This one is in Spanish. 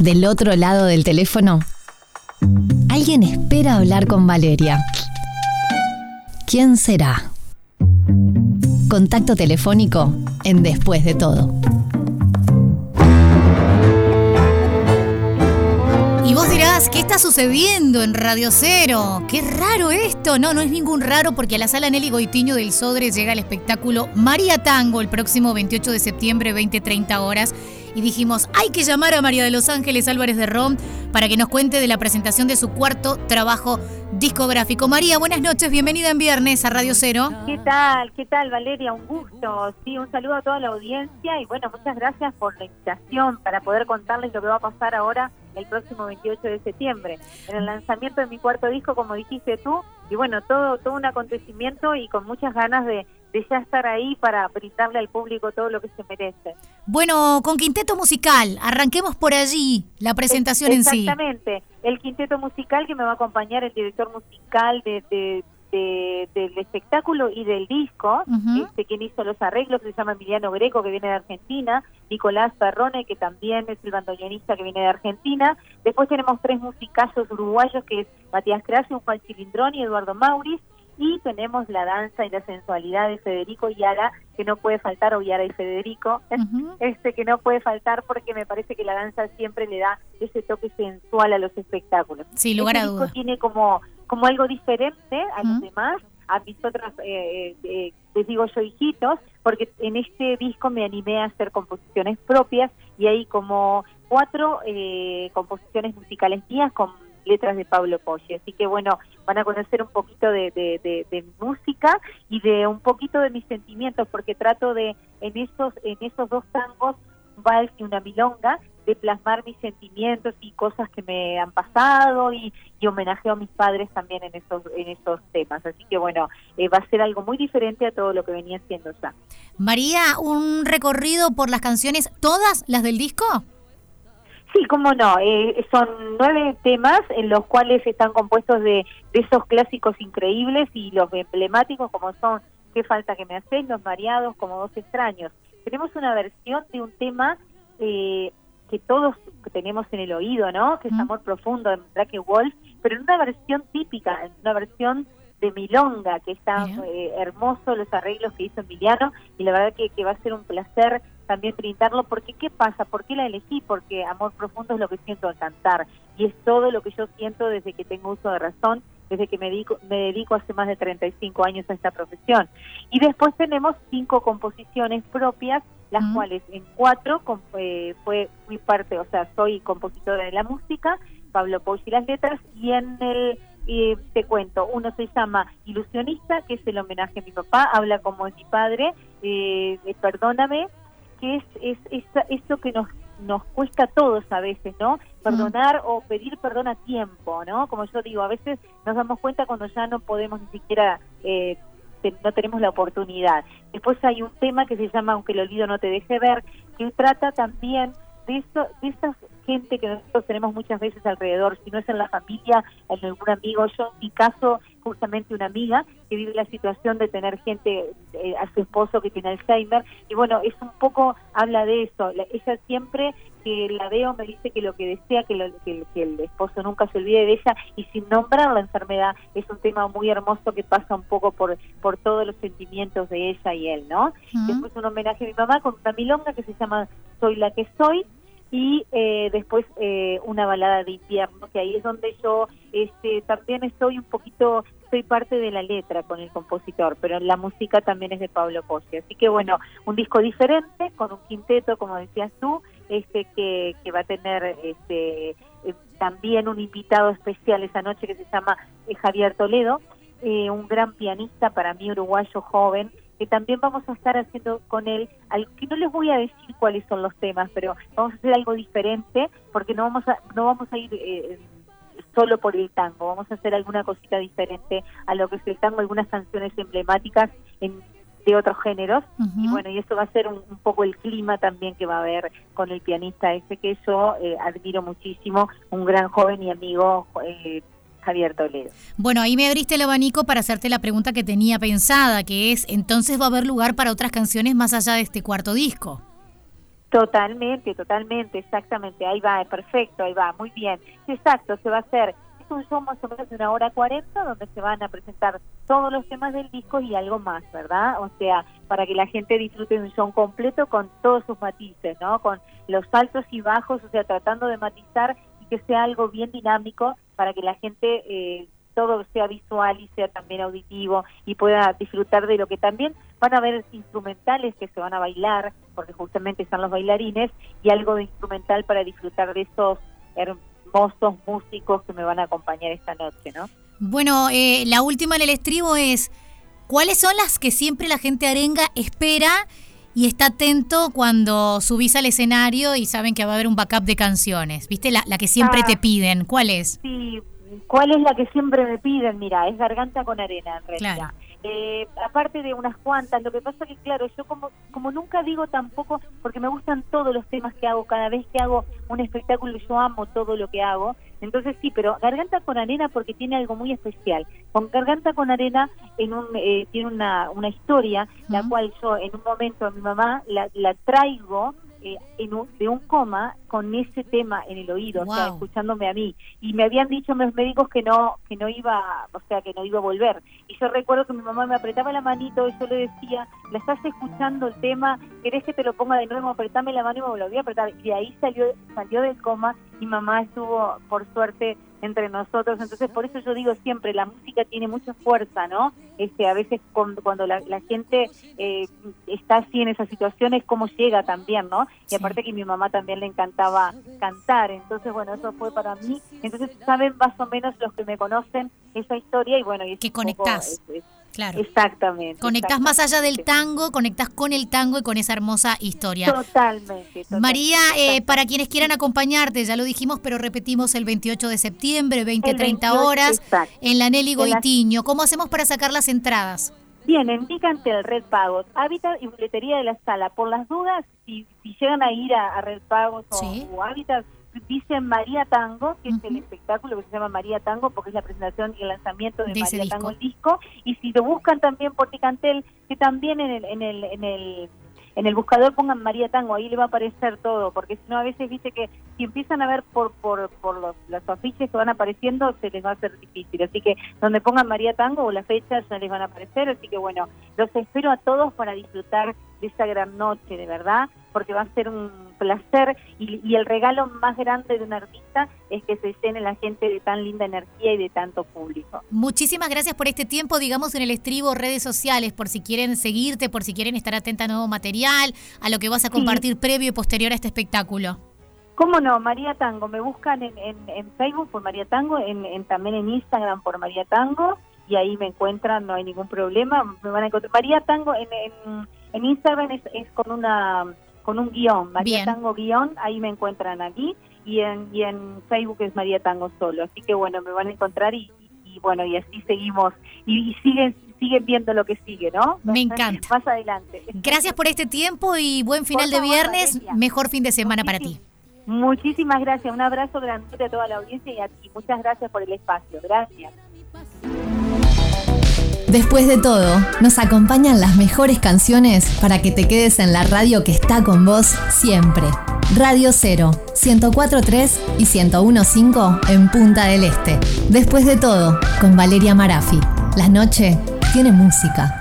Del otro lado del teléfono, alguien espera hablar con Valeria. ¿Quién será? Contacto telefónico en Después de todo. Y vos dirás, ¿qué está sucediendo en Radio Cero? Qué raro esto. No, no es ningún raro porque a la sala Nelly Goitiño del Sodre llega el espectáculo María Tango el próximo 28 de septiembre, 20-30 horas. Y dijimos, hay que llamar a María de los Ángeles Álvarez de Rom para que nos cuente de la presentación de su cuarto trabajo discográfico. María, buenas noches, bienvenida en viernes a Radio Cero. ¿Qué tal? ¿Qué tal, Valeria? Un gusto. Sí, un saludo a toda la audiencia y bueno, muchas gracias por la invitación para poder contarles lo que va a pasar ahora el próximo 28 de septiembre, en el lanzamiento de mi cuarto disco, como dijiste tú, y bueno, todo, todo un acontecimiento y con muchas ganas de, de ya estar ahí para brindarle al público todo lo que se merece. Bueno, con Quinteto Musical, arranquemos por allí la presentación en sí. Exactamente, el Quinteto Musical que me va a acompañar el director musical de, de del espectáculo y del disco, este, quien hizo los arreglos, se llama Emiliano Greco, que viene de Argentina, Nicolás Perrone, que también es el bandoneonista que viene de Argentina. Después tenemos tres musicazos uruguayos, que es Matías Cracio, Juan Chilindrón y Eduardo Mauris. Y tenemos la danza y la sensualidad de Federico Yara, que no puede faltar, o Yara y Federico, este que no puede faltar porque me parece que la danza siempre le da ese toque sensual a los espectáculos. Sí, lugar este a duda. tiene como como algo diferente a los demás, a mis otros, eh, eh, les digo yo hijitos, porque en este disco me animé a hacer composiciones propias y hay como cuatro eh, composiciones musicales mías con letras de Pablo Poggi. Así que bueno, van a conocer un poquito de, de, de, música y de un poquito de mis sentimientos, porque trato de en esos, en esos dos tangos, un vals y una milonga, de plasmar mis sentimientos y cosas que me han pasado y, y homenajeo a mis padres también en esos en esos temas. Así que bueno eh, va a ser algo muy diferente a todo lo que venía siendo ya. María un recorrido por las canciones todas las del disco Sí, cómo no. Eh, son nueve temas en los cuales están compuestos de, de esos clásicos increíbles y los emblemáticos como son ¿Qué falta que me haces? Los mareados como dos extraños. Tenemos una versión de un tema eh, que todos tenemos en el oído, ¿no? Que es Amor Profundo de Black Wolf, pero en una versión típica, en una versión de Milonga, que está eh, hermoso los arreglos que hizo Emiliano, y la verdad que, que, va a ser un placer también brindarlo, porque ¿qué pasa? ¿Por qué la elegí? Porque Amor Profundo es lo que siento al cantar, y es todo lo que yo siento desde que tengo uso de razón, desde que me dedico, me dedico hace más de 35 años a esta profesión. Y después tenemos cinco composiciones propias las cuales en cuatro eh, fue muy parte, o sea, soy compositora de la música, Pablo y las letras, y en el, eh, te cuento, uno se llama Ilusionista, que es el homenaje a mi papá, habla como es mi padre, eh, Perdóname, que es, es, es eso que nos nos cuesta a todos a veces, ¿no? Perdonar o pedir perdón a tiempo, ¿no? Como yo digo, a veces nos damos cuenta cuando ya no podemos ni siquiera eh, no tenemos la oportunidad. Después hay un tema que se llama Aunque el olvido no te deje ver, que trata también de, eso, de esa gente que nosotros tenemos muchas veces alrededor, si no es en la familia, en algún amigo, yo en mi caso, justamente una amiga que vive la situación de tener gente, eh, a su esposo que tiene Alzheimer, y bueno, es un poco, habla de eso, ella siempre que la veo me dice que lo que desea que, que, el esposo nunca se olvide de ella y sin nombrar la enfermedad es un tema muy hermoso que pasa un poco por por todos los sentimientos de ella y él, ¿no? Después un homenaje a mi mamá con una milonga que se llama Soy la que soy y eh, después eh, una balada de invierno que ahí es donde yo este también estoy un poquito soy parte de la letra con el compositor, pero la música también es de Pablo Poggi. Así que bueno, un disco diferente, con un quinteto, como decías tú, este que, que va a tener este eh, también un invitado especial esa noche que se llama eh, Javier Toledo, eh, un gran pianista para mí uruguayo joven que también vamos a estar haciendo con él, algo que no les voy a decir cuáles son los temas, pero vamos a hacer algo diferente porque no vamos a no vamos a ir solo por el tango, vamos a hacer alguna cosita diferente a lo que es el tango, algunas canciones emblemáticas en de otros géneros y bueno y eso va a ser un, poco el clima también que va a haber con el pianista ese que yo eh, admiro muchísimo un gran joven y amigo eh, Javier Toledo. Bueno, ahí me abriste el abanico para hacerte la pregunta que tenía pensada, que es, entonces va a haber lugar para otras canciones más allá de este cuarto disco. Totalmente, totalmente, exactamente, ahí va, perfecto, ahí va, muy bien. Exacto, se va a hacer, es un show más o menos de una hora cuarenta donde se van a presentar todos los temas del disco y algo más, ¿verdad? O sea, para que la gente disfrute de un show completo con todos sus matices, ¿no? Con los altos y bajos, o sea, tratando de matizar y que sea algo bien dinámico para que la gente... Eh, todo sea visual y sea también auditivo y pueda disfrutar de lo que también van a haber instrumentales que se van a bailar, porque justamente están los bailarines, y algo de instrumental para disfrutar de esos hermosos músicos que me van a acompañar esta noche, ¿no? Bueno, eh, la última en el estribo es, ¿cuáles son las que siempre la gente arenga espera y está atento cuando subís al escenario y saben que va a haber un backup de canciones? ¿Viste? La, que siempre ah. te piden, ¿cuál es? Sí, ¿cuál es la que siempre me piden? Mira, es Garganta con Arena, en realidad. Eh, aparte de unas cuantas, lo que pasa que claro, yo como como nunca digo tampoco, porque me gustan todos los temas que hago, cada vez que hago un espectáculo yo amo todo lo que hago, entonces sí, pero Garganta con Arena porque tiene algo muy especial. Con Garganta con Arena en un, eh, tiene una, una historia, la cual yo en un momento a mi mamá la, la traigo eh, en de un coma con ese tema en el oído, o sea, escuchándome a mí. Y me habían dicho los médicos que no que no iba, o sea, que no iba a volver. Y yo recuerdo que mi mamá me apretaba la manito y yo le decía, la estás escuchando el tema, ¿querés que te lo ponga de nuevo? Apretame la mano y me volví a apretar. Y de ahí salió, salió del coma y mamá estuvo, por suerte, entre nosotros. Entonces, por eso yo digo siempre, la música tiene mucha fuerza, ¿no? Este, a veces cuando, la, gente eh, está así en esas situaciones, cómo llega también, ¿no? Y aparte que a mi mamá también le encantaba cantar, entonces, bueno, eso fue para mí. Entonces, saben más o menos los que me conocen esa historia y bueno, y que conectás. Claro. Exactamente. Conectás más allá del tango, conectás con el tango y con esa hermosa historia. Totalmente. María, eh, para quienes quieran acompañarte, ya lo dijimos, pero repetimos el 28 de septiembre, 20-30 horas, en la Nelly Goitiño. ¿Cómo hacemos para sacar las entradas? Bien, en el Red Pagos, Hábitat y Boletería de la Sala. Por las dudas, si, llegan a ir a, Red Pagos o, Hábitat, dice María Tango, que es el espectáculo que se llama María Tango, porque es la presentación y el lanzamiento de, María Tango el disco. Y si lo buscan también por Ticantel, que también en el, en el, en el en el buscador pongan María Tango, ahí le va a aparecer todo, porque si no a veces dice que si empiezan a ver por por, por los, los afiches que van apareciendo se les va a hacer difícil, así que donde pongan María Tango o la fecha ya les van a aparecer, así que bueno, los espero a todos para disfrutar de esa gran noche, de verdad, porque va a ser un placer y, el regalo más grande de un artista es que se llene la gente de tan linda energía y de tanto público. Muchísimas gracias por este tiempo, digamos en el estribo, redes sociales, por si quieren seguirte, por si quieren estar atenta a nuevo material, a lo que vas a compartir previo y posterior a este espectáculo. ¿Cómo no? María Tango. Me buscan en, en, Facebook por María Tango, en, también en Instagram por María Tango, y ahí me encuentran, no hay ningún problema. Me van a encontrar. María Tango en, en, Instagram es, es con una con un guion, María Tango guion, ahí me encuentran aquí, y en, y en Facebook es María Tango solo. Así que bueno, me van a encontrar y, bueno, y así seguimos, y, siguen siguen viendo lo que sigue, ¿no? Me encanta. Más adelante. Gracias por este tiempo y buen final de viernes, mejor fin de semana para ti. Muchísimas gracias, un abrazo grande a toda la audiencia y a ti. Muchas gracias por el espacio, gracias. Después de todo, nos acompañan las mejores canciones para que te quedes en la radio que está con vos siempre. Radio 0, 104.3 y 101.5 en Punta del Este. Después de todo, con Valeria Marafi. La noche tiene música.